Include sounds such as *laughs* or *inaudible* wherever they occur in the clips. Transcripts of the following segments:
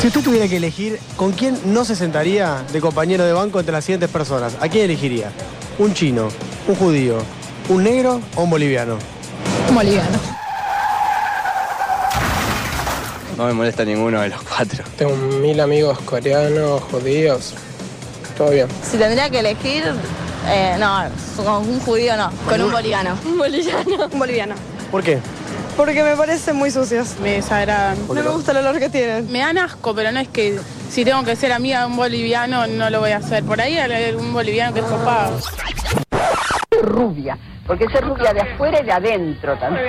Si usted tuviera que elegir con quién no se sentaría de compañero de banco entre las siguientes personas, ¿a quién elegiría? ¿Un chino, un judío, un negro o un boliviano? Un boliviano. No me molesta ninguno de los cuatro. Tengo mil amigos coreanos, judíos. Todo bien. Si tendría que elegir, eh, no, con un judío no, con un boliviano. Un boliviano. Un boliviano. ¿Por qué? Porque me parecen muy sucios. Me desagradan. ¿Por No me gusta el olor que tienen. Me dan asco, pero no es que si tengo que ser amiga de un boliviano, no lo voy a hacer. Por ahí hay un boliviano que es copado. rubia, porque ser rubia de afuera y de adentro también.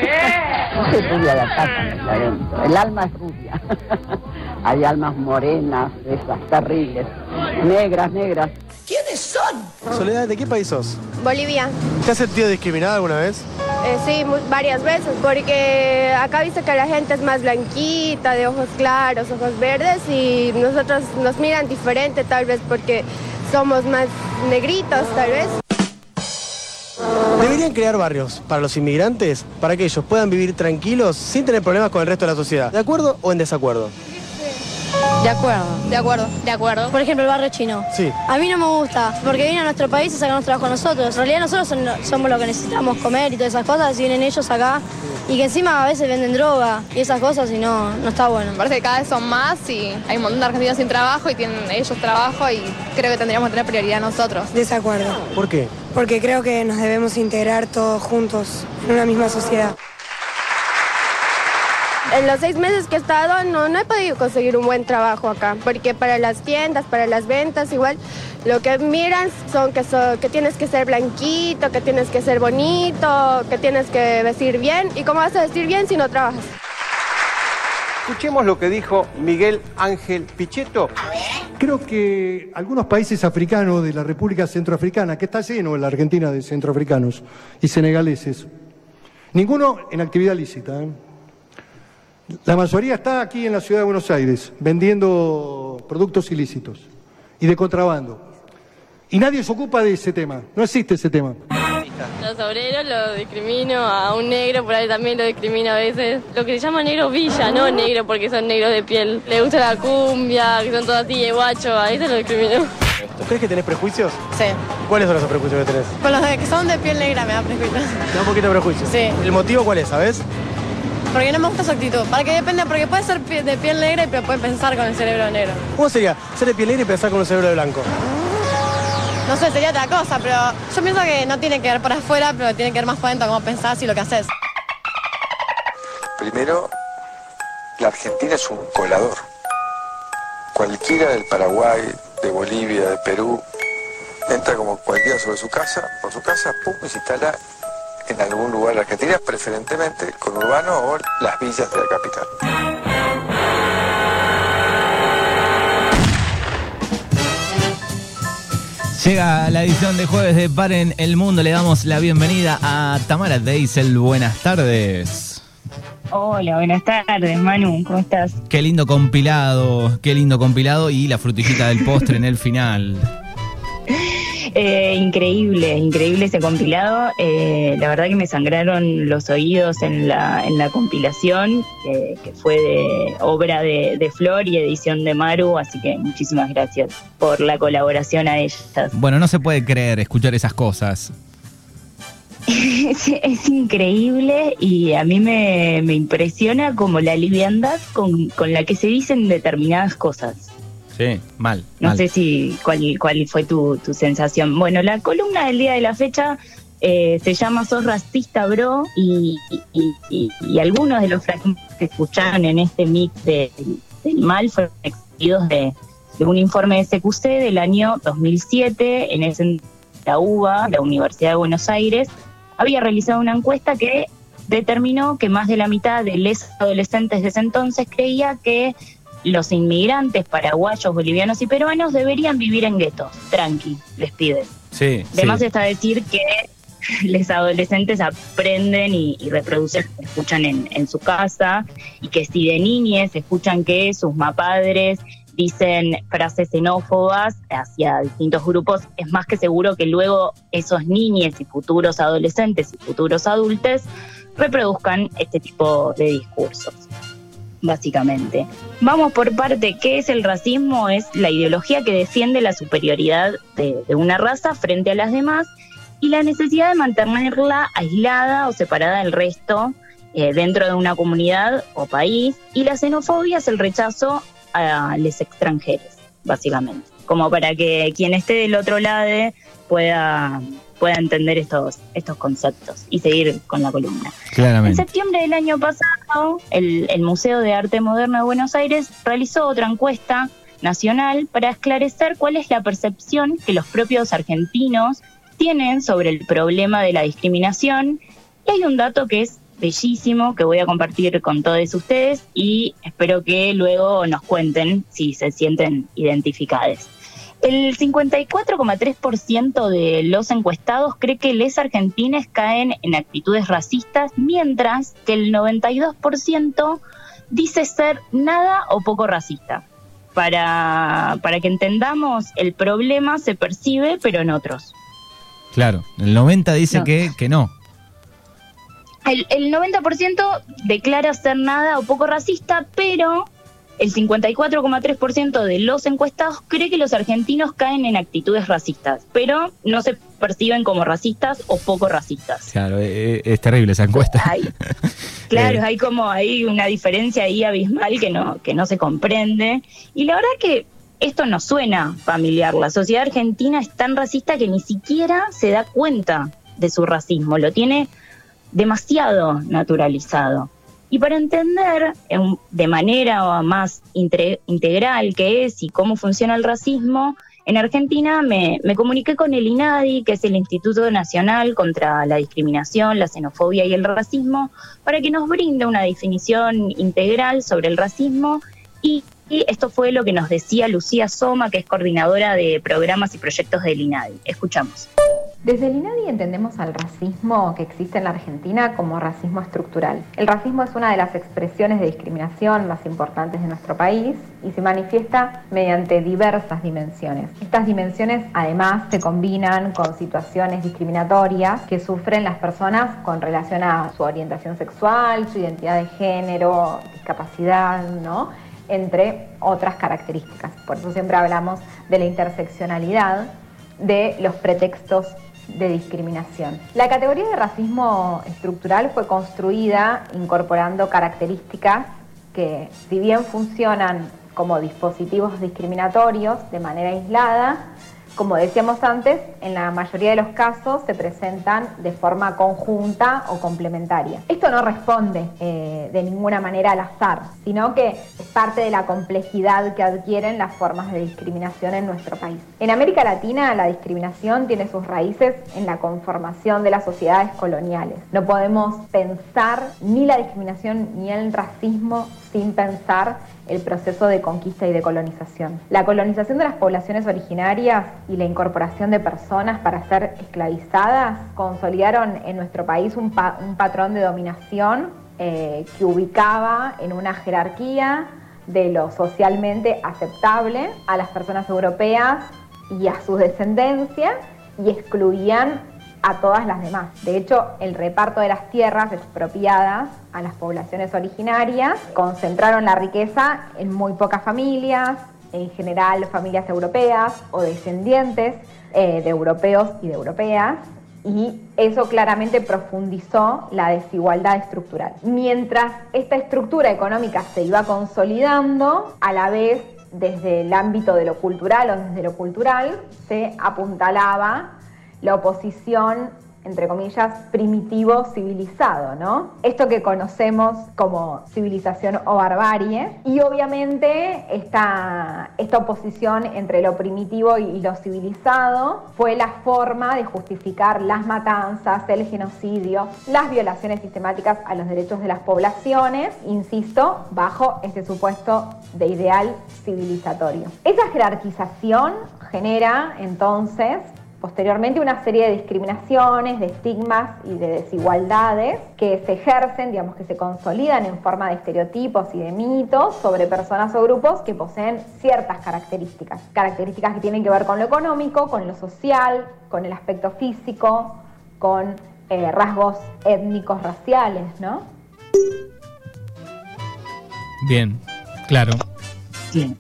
No *laughs* soy rubia de acá, también de adentro. El alma es rubia. *laughs* Hay almas morenas, esas terribles, negras, negras. Soledad, ¿de qué país sos? Bolivia. ¿Te has sentido discriminada alguna vez? Eh, sí, varias veces, porque acá viste que la gente es más blanquita, de ojos claros, ojos verdes, y nosotros nos miran diferente tal vez porque somos más negritos tal vez. Deberían crear barrios para los inmigrantes para que ellos puedan vivir tranquilos sin tener problemas con el resto de la sociedad. ¿De acuerdo o en desacuerdo? De acuerdo. De acuerdo. De acuerdo. Por ejemplo, el barrio chino. Sí. A mí no me gusta, porque vienen a nuestro país y sacan trabajo a nosotros. En realidad nosotros son- somos lo que necesitamos comer y todas esas cosas, y vienen ellos acá. Y que encima a veces venden droga y esas cosas y no, no está bueno. Me parece que cada vez son más y hay un montón de argentinos sin trabajo y tienen ellos trabajo y creo que tendríamos que tener prioridad nosotros. Desacuerdo, ¿Por qué? porque creo que nos debemos integrar todos juntos en una misma sociedad. En los seis meses que he estado no, no he podido conseguir un buen trabajo acá, porque para las tiendas, para las ventas, igual lo que miran son que, so- que tienes que ser blanquito, que tienes que ser bonito, que tienes que vestir bien. ¿Y cómo vas a vestir bien si no trabajas? Escuchemos lo que dijo Miguel Ángel Pichetto. Creo que algunos países africanos de la República Centroafricana, que está lleno en la Argentina de centroafricanos y senegaleses, ninguno en actividad lícita. ¿eh? La mayoría está aquí en la ciudad de Buenos Aires vendiendo productos ilícitos y de contrabando. Y nadie se ocupa de ese tema, no existe ese tema. Los obreros lo discrimino, a un negro por ahí también lo discrimino a veces. Lo que se llama negro villa, no negro porque son negros de piel. Le gusta la cumbia, que son todos así de guacho, a veces lo discrimino. ¿Tú crees que tenés prejuicios? Sí. ¿Cuáles son esos prejuicios que tenés? Con los que son de piel negra me da prejuicio. Te da un poquito de prejuicios. Sí. ¿El motivo cuál es, sabes? Porque no me gusta su actitud. Para que depende, porque puede ser de piel negra y puede pensar con el cerebro negro. ¿Cómo sería ser de piel negra y pensar con un cerebro de blanco? No sé, sería otra cosa, pero yo pienso que no tiene que ver por afuera, pero tiene que ver más por dentro cómo pensás y lo que haces. Primero, la Argentina es un colador. Cualquiera del Paraguay, de Bolivia, de Perú, entra como cualquiera sobre su casa, por su casa, pum, y se instala en algún lugar de la Argentina, preferentemente el conurbano o las villas de la capital. Llega la edición de jueves de Paren el Mundo. Le damos la bienvenida a Tamara Deisel. Buenas tardes. Hola, buenas tardes, Manu, ¿cómo estás? Qué lindo compilado, qué lindo compilado y la frutillita del postre en el final. Eh, increíble, increíble ese compilado. Eh, la verdad que me sangraron los oídos en la, en la compilación, que, que fue de obra de, de Flor y edición de Maru, así que muchísimas gracias por la colaboración a ellas. Bueno, no se puede creer escuchar esas cosas. *laughs* Es, es increíble y a mí me, me impresiona como la liviandad con, con la que se dicen determinadas cosas. Sí, mal. No mal. sé si cuál, cuál fue tu, tu sensación. Bueno, la columna del día de la fecha eh, se llama Sos racista, bro, y, y- y- y algunos de los fragmentos que escucharon en este mix de, del mal fueron extraídos de, de un informe de CQC del año 2007, en ese la UBA, la Universidad de Buenos Aires, había realizado una encuesta que determinó que más de la mitad de los adolescentes de ese entonces creía que los inmigrantes paraguayos, bolivianos y peruanos deberían vivir en guetos. Tranqui, les pide. Sí, Además sí. está decir que *laughs* los adolescentes aprenden y, y reproducen lo que escuchan en, en su casa y que si de niñes escuchan que sus mapadres dicen frases xenófobas hacia distintos grupos, es más que seguro que luego esos niños y futuros adolescentes y futuros adultos reproduzcan este tipo de discursos. Básicamente. Vamos por parte, ¿qué es el racismo? Es la ideología que defiende la superioridad de, una raza frente a las demás y la necesidad de mantenerla aislada o separada del resto eh, dentro de una comunidad o país. Y la xenofobia es el rechazo a los extranjeros, básicamente. Como para que quien esté del otro lado pueda, pueda entender estos, estos conceptos y seguir con la columna. En Claramente. septiembre del año pasado, el, el Museo de Arte Moderno de Buenos Aires realizó otra encuesta nacional para esclarecer cuál es la percepción que los propios argentinos tienen sobre el problema de la discriminación. Y hay un dato que es bellísimo que voy a compartir con todos ustedes y espero que luego nos cuenten si se sienten identificados. El 54,3% de los encuestados cree que les argentines caen en actitudes racistas, mientras que el 92% dice ser nada o poco racista. Para, para que entendamos, el problema se percibe, pero en otros. Claro, el 90 dice No. que, que no. El, el 90% declara ser nada o poco racista, pero el 54,3% de los encuestados cree que los argentinos caen en actitudes racistas, pero no se perciben como racistas o poco racistas. Claro, eh, eh, es terrible esa encuesta. Hay- *laughs* claro, hay como hay una diferencia ahí abismal que no, que no se comprende. Y la verdad que esto nos suena familiar. La sociedad argentina es tan racista que ni siquiera se da cuenta de su racismo, lo tiene demasiado naturalizado. Y para entender en- de manera más integral qué es y cómo funciona el racismo, en Argentina me, comuniqué con el INADI, que es el Instituto Nacional contra la Discriminación, la Xenofobia y el Racismo, para que nos brinde una definición integral sobre el racismo. Y esto fue lo que nos decía Lucía Soma, que es coordinadora de programas y proyectos del INADI. Escuchamos. Desde el INADI entendemos al racismo que existe en la Argentina como racismo estructural. El racismo es una de las expresiones de discriminación más importantes de nuestro país y se manifiesta mediante diversas dimensiones. Estas dimensiones además se combinan con situaciones discriminatorias que sufren las personas con relación a su orientación sexual, su identidad de género, discapacidad, ¿no? entre otras características. Por eso siempre hablamos de la interseccionalidad de los pretextos de discriminación. La categoría de racismo estructural fue construida incorporando características que, si bien funcionan como dispositivos discriminatorios de manera aislada, como decíamos antes, en la mayoría de los casos se presentan de forma conjunta o complementaria. Esto no responde eh, de ninguna manera al azar, sino que es parte de la complejidad que adquieren las formas de discriminación en nuestro país. En América Latina la discriminación tiene sus raíces en la conformación de las sociedades coloniales. No podemos pensar ni la discriminación ni el racismo sin pensar el proceso de conquista y de colonización. La colonización de las poblaciones originarias y la incorporación de personas para ser esclavizadas consolidaron en nuestro país un, pa- un patrón de dominación eh, que ubicaba en una jerarquía de lo socialmente aceptable a las personas europeas y a su descendencia y excluían a todas las demás. De hecho, el reparto de las tierras expropiadas a las poblaciones originarias concentraron la riqueza en muy pocas familias, en general familias europeas o descendientes eh, de europeos y de europeas, y eso claramente profundizó la desigualdad estructural. Mientras esta estructura económica se iba consolidando, a la vez desde el ámbito de lo cultural o desde lo cultural se apuntalaba la oposición, entre comillas, primitivo civilizado, ¿no? Esto que conocemos como civilización o barbarie. Y obviamente esta, esta oposición entre lo primitivo y lo civilizado fue la forma de justificar las matanzas, el genocidio, las violaciones sistemáticas a los derechos de las poblaciones, insisto, bajo este supuesto de ideal civilizatorio. Esa jerarquización genera entonces posteriormente una serie de discriminaciones, de estigmas y de desigualdades que se ejercen, digamos que se consolidan en forma de estereotipos y de mitos sobre personas o grupos que poseen ciertas características, características que tienen que ver con lo económico, con lo social, con el aspecto físico, con eh, rasgos étnicos raciales, ¿no? Bien, claro. Sí.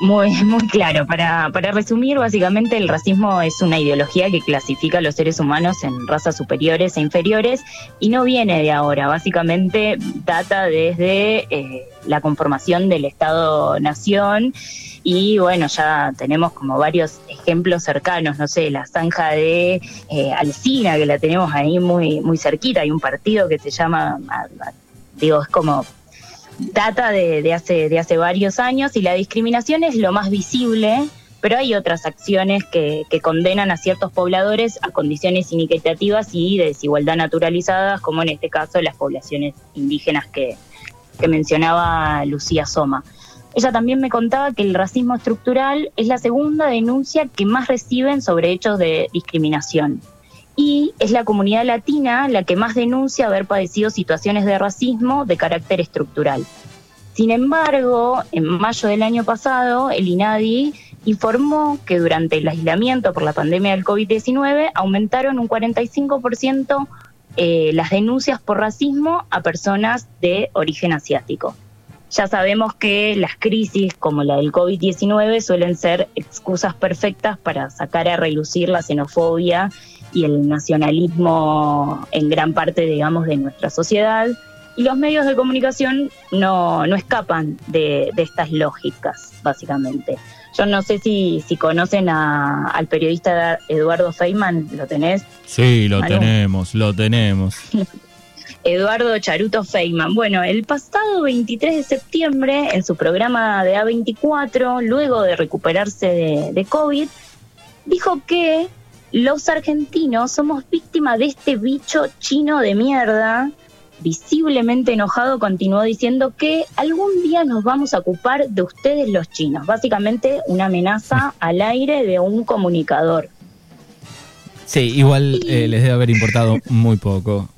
Muy, *laughs* muy claro. Para, para resumir, básicamente el racismo es una ideología que clasifica a los seres humanos en razas superiores e inferiores y no viene de ahora. Básicamente data desde eh, la conformación del Estado-Nación y bueno, ya tenemos como varios ejemplos cercanos, no sé, la zanja de eh, Alcina, que la tenemos ahí muy, muy cerquita, hay un partido que se llama, digo, es como data de, hace, de hace varios años y la discriminación es lo más visible, pero hay otras acciones que, condenan a ciertos pobladores a condiciones inequitativas y de desigualdad naturalizadas, como en este caso las poblaciones indígenas que, que mencionaba Lucía Soma. Ella también me contaba que el racismo estructural es la segunda denuncia que más reciben sobre hechos de discriminación. Y es la comunidad latina la que más denuncia haber padecido situaciones de racismo de carácter estructural. Sin embargo, en mayo del año pasado, el INADI informó que durante el aislamiento por la pandemia del COVID-19 aumentaron un 45% eh, las denuncias por racismo a personas de origen asiático. Ya sabemos que las crisis como la del COVID-19 suelen ser excusas perfectas para sacar a relucir la xenofobia y el nacionalismo en gran parte, digamos, de nuestra sociedad. Y los medios de comunicación no, no escapan de, estas lógicas, básicamente. Yo no sé si, si conocen al periodista Eduardo Feynman, ¿lo tenés? Sí, lo tenemos, lo tenemos. *laughs* Eduardo Charuto Feynman. Bueno, el pasado 23 de septiembre, en su programa de A24, luego de recuperarse de, de COVID, dijo que los argentinos somos víctimas de este bicho chino de mierda. Visiblemente enojado, continuó diciendo que algún día nos vamos a ocupar de ustedes los chinos. Básicamente una amenaza *laughs* al aire de un comunicador. Sí, igual eh, les debe haber importado muy poco.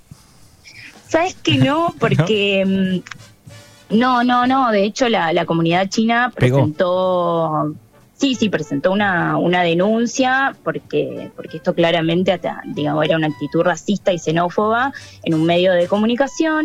¿Sabes que *laughs* no? Porque... Mm, no, no, no. De hecho, la, la comunidad china presentó Sí, sí, presentó una, una denuncia porque, porque esto claramente digamos, era una actitud racista y xenófoba en un medio de comunicación.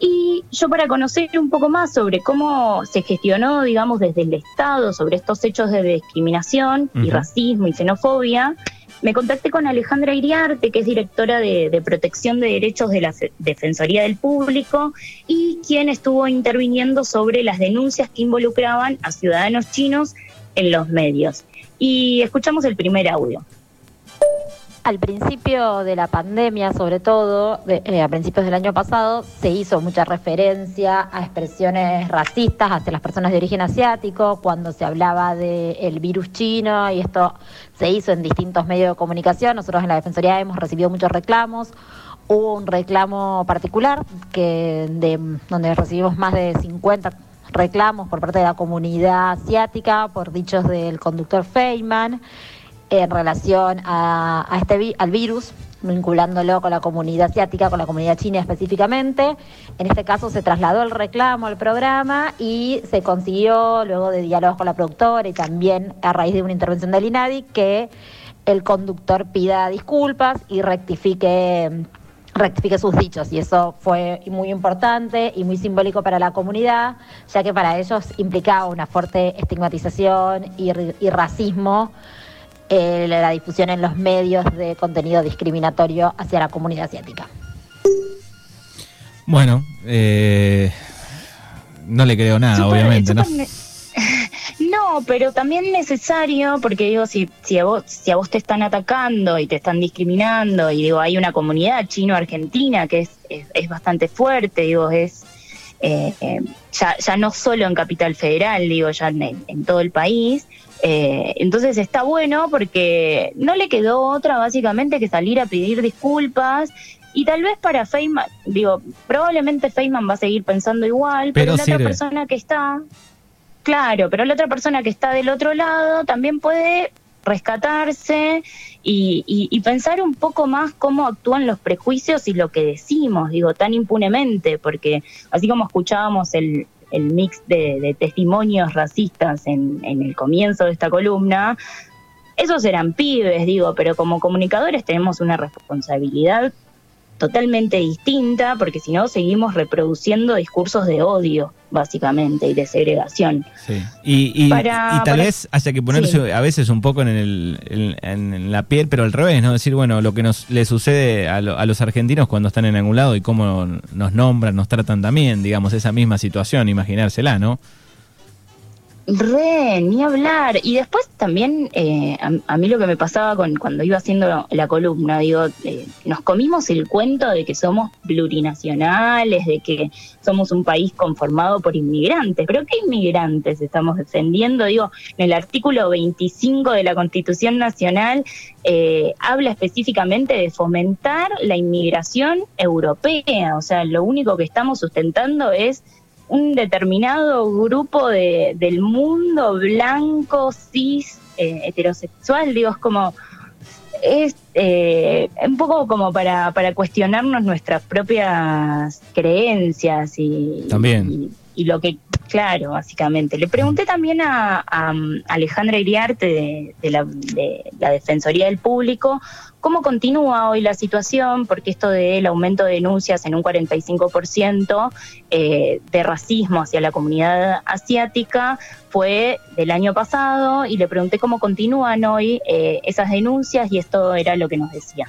Y yo para conocer un poco más sobre cómo se gestionó, digamos, desde el Estado sobre estos hechos de discriminación y racismo y xenofobia, me contacté con Alejandra Iriarte, que es directora de, de, Protección de Derechos de la Defensoría del Público y quien estuvo interviniendo sobre las denuncias que involucraban a ciudadanos chinos en los medios. Y escuchamos el primer audio. Al principio de la pandemia, sobre todo, eh, a principios del año pasado, se hizo mucha referencia a expresiones racistas hacia las personas de origen asiático, cuando se hablaba del virus chino, y esto se hizo en distintos medios de comunicación. Nosotros en la Defensoría hemos recibido muchos reclamos. Hubo un reclamo particular que de, donde recibimos más de 50 reclamos por parte de la comunidad asiática por dichos del conductor Feynman en relación a, este al virus vinculándolo con la comunidad asiática, con la comunidad china específicamente. En este caso se trasladó el reclamo al programa y se consiguió, luego de diálogos con la productora y también a raíz de una intervención del INADI, que el conductor pida disculpas y rectifique rectifique sus dichos y eso fue muy importante y muy simbólico para la comunidad, ya que para ellos implicaba una fuerte estigmatización y, racismo eh, la difusión en los medios de contenido discriminatorio hacia la comunidad asiática. Bueno, eh, no le creo nada, obviamente, ¿no? *laughs* No, pero también necesario, porque digo, si, si, a vos, si a vos te están atacando y te están discriminando, y digo, hay una comunidad chino-argentina que es, es, bastante fuerte, digo, es eh, eh, ya, ya no solo en Capital Federal, digo, ya en, todo el país. Eh, entonces está bueno porque no le quedó otra básicamente que salir a pedir disculpas y tal vez para Feynman, digo, probablemente Feynman va a seguir pensando igual, pero, la otra persona que está, Claro, pero la otra persona que está del otro lado también puede rescatarse y, pensar un poco más cómo actúan los prejuicios y lo que decimos, digo, tan impunemente, porque así como escuchábamos el, mix de, testimonios racistas en, en el comienzo de esta columna, esos eran pibes, digo, pero como comunicadores tenemos una responsabilidad totalmente distinta, porque si no seguimos reproduciendo discursos de odio, básicamente, y de segregación. Sí. Y, y- Para- y tal para- vez haya que ponerse Sí. a veces un poco en, el, en, en la piel, pero al revés, ¿no? Decir, bueno, lo que nos le sucede a, lo- a los argentinos cuando están en algún lado y cómo nos nombran, nos tratan también, digamos, esa misma situación, imaginársela, ¿no? Re, ni hablar. Y después también, eh, a, a mí lo que me pasaba con cuando iba haciendo la columna, digo, eh, nos comimos el cuento de que somos plurinacionales, de que somos un país conformado por inmigrantes. ¿Pero qué inmigrantes estamos defendiendo? Digo, en el artículo 25 de la Constitución Nacional eh, habla específicamente de fomentar la inmigración europea. O sea, lo único que estamos sustentando es un determinado grupo de, del mundo blanco, cis, eh, heterosexual, digo, es como, es eh, un poco como para, para cuestionarnos nuestras propias creencias y, También. y, y lo que, claro, básicamente. Le pregunté también a, um, Alejandra Iriarte de, de la, de la Defensoría del Público cómo continúa hoy la situación, porque esto del aumento de denuncias en un 45% eh, de racismo hacia la comunidad asiática fue del año pasado y le pregunté cómo continúan hoy eh, esas denuncias y esto era lo que nos decía.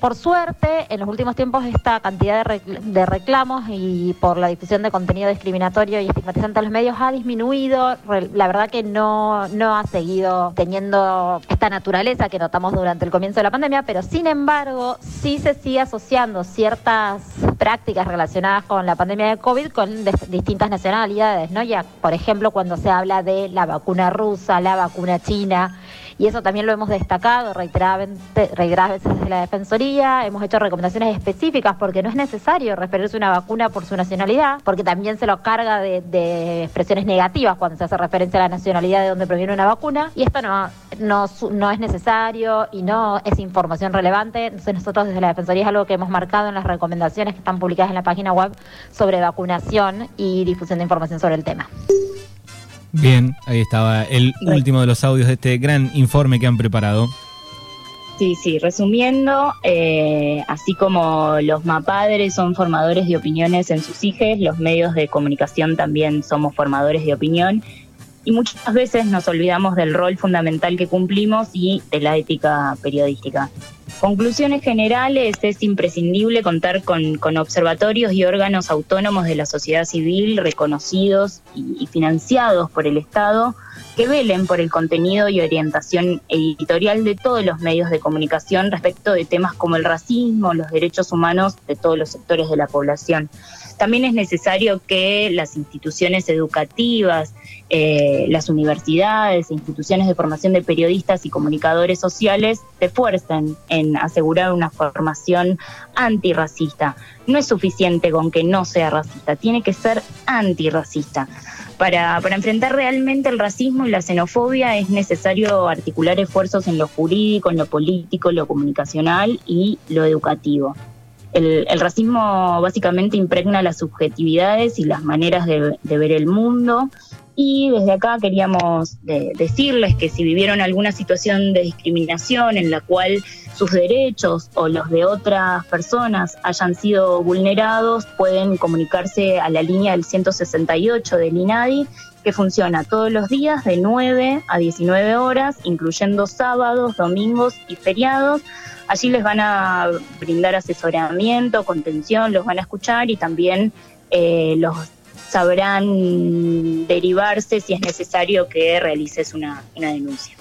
Por suerte, en los últimos tiempos esta cantidad de, recl- de reclamos y por la difusión de contenido discriminatorio y estigmatizante en los medios ha disminuido. La verdad que no, no ha seguido teniendo esta naturaleza que notamos durante el comienzo de la pandemia, pero sin embargo sí se sigue asociando ciertas prácticas relacionadas con la pandemia de COVID con distintas nacionalidades, ¿no? Ya, por ejemplo, cuando se habla de la vacuna rusa, la vacuna china, y eso también lo hemos destacado reiteradamente- reiteradas veces desde la Defensoría. Hemos hecho recomendaciones específicas porque no es necesario referirse a una vacuna por su nacionalidad, porque también se lo carga de, expresiones negativas cuando se hace referencia a la nacionalidad de donde proviene una vacuna. Y esto no, no, no es necesario y no es información relevante. Entonces nosotros desde la Defensoría es algo que hemos marcado en las recomendaciones que están publicadas en la página web sobre vacunación y difusión de información sobre el tema. Bien, ahí estaba el último de los audios de este gran informe que han preparado. Sí, sí, resumiendo, eh, así como los mapadres son formadores de opiniones en sus hijos, los medios de comunicación también somos formadores de opinión y muchas veces nos olvidamos del rol fundamental que cumplimos y de la ética periodística. Conclusiones generales, es imprescindible contar con, observatorios y órganos autónomos de la sociedad civil reconocidos y, y financiados por el Estado que velen por el contenido y orientación editorial de todos los medios de comunicación respecto de temas como el racismo, los derechos humanos de todos los sectores de la población. También es necesario que las instituciones educativas, eh, las universidades, e instituciones de formación de periodistas y comunicadores sociales se esfuercen en asegurar una formación antirracista. No es suficiente con que no sea racista, tiene que ser antirracista. Para, para enfrentar realmente el racismo y la xenofobia es necesario articular esfuerzos en lo jurídico, en lo político, lo comunicacional y lo educativo. El, racismo básicamente impregna las subjetividades y las maneras de, ver el mundo. Y desde acá queríamos de- decirles que si vivieron alguna situación de discriminación en la cual sus derechos o los de otras personas hayan sido vulnerados, pueden comunicarse a la línea del 168 del INADI, que funciona todos los días de 9 a 19 horas, incluyendo sábados, domingos y feriados. Allí les van a brindar asesoramiento, contención, los van a escuchar y también eh, los sabrán derivarse si es necesario que realices una, una denuncia.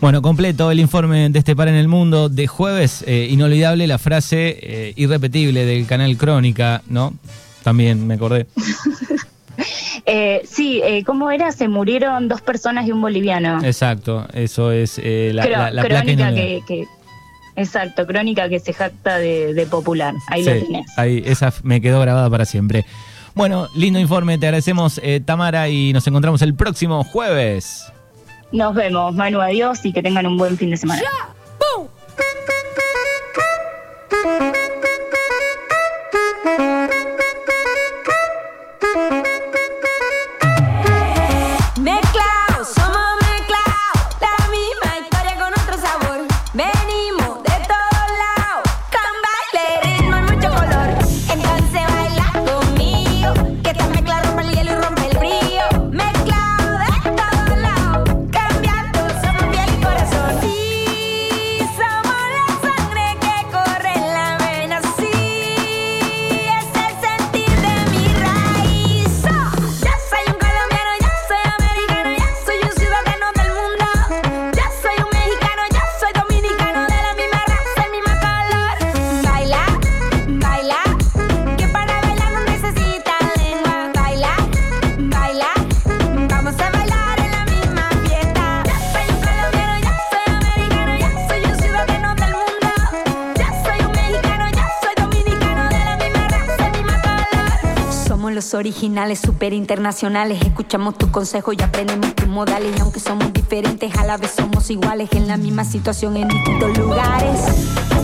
Bueno, completo el informe de este par en el mundo de jueves. eh, inolvidable la frase eh, irrepetible del canal Crónica, ¿no? También me acordé. Eh, sí, eh, ¿cómo era? Se murieron dos personas y un boliviano. Exacto, eso es eh, la, Cro- la- la placa crónica que, que- Exacto, crónica que se jacta de, de popular. Ahí lo Sí, tenés. ahí, esa me quedó grabada para siempre. Bueno, lindo informe, te agradecemos eh, Tamara y nos encontramos el próximo jueves. Nos vemos, Manu, adiós y que tengan un buen fin de semana. Mezclados, originales, super internacionales. Escuchamos tu consejo y aprendemos tus modales. Y aunque somos diferentes, a la vez somos iguales. En la misma situación, en distintos lugares.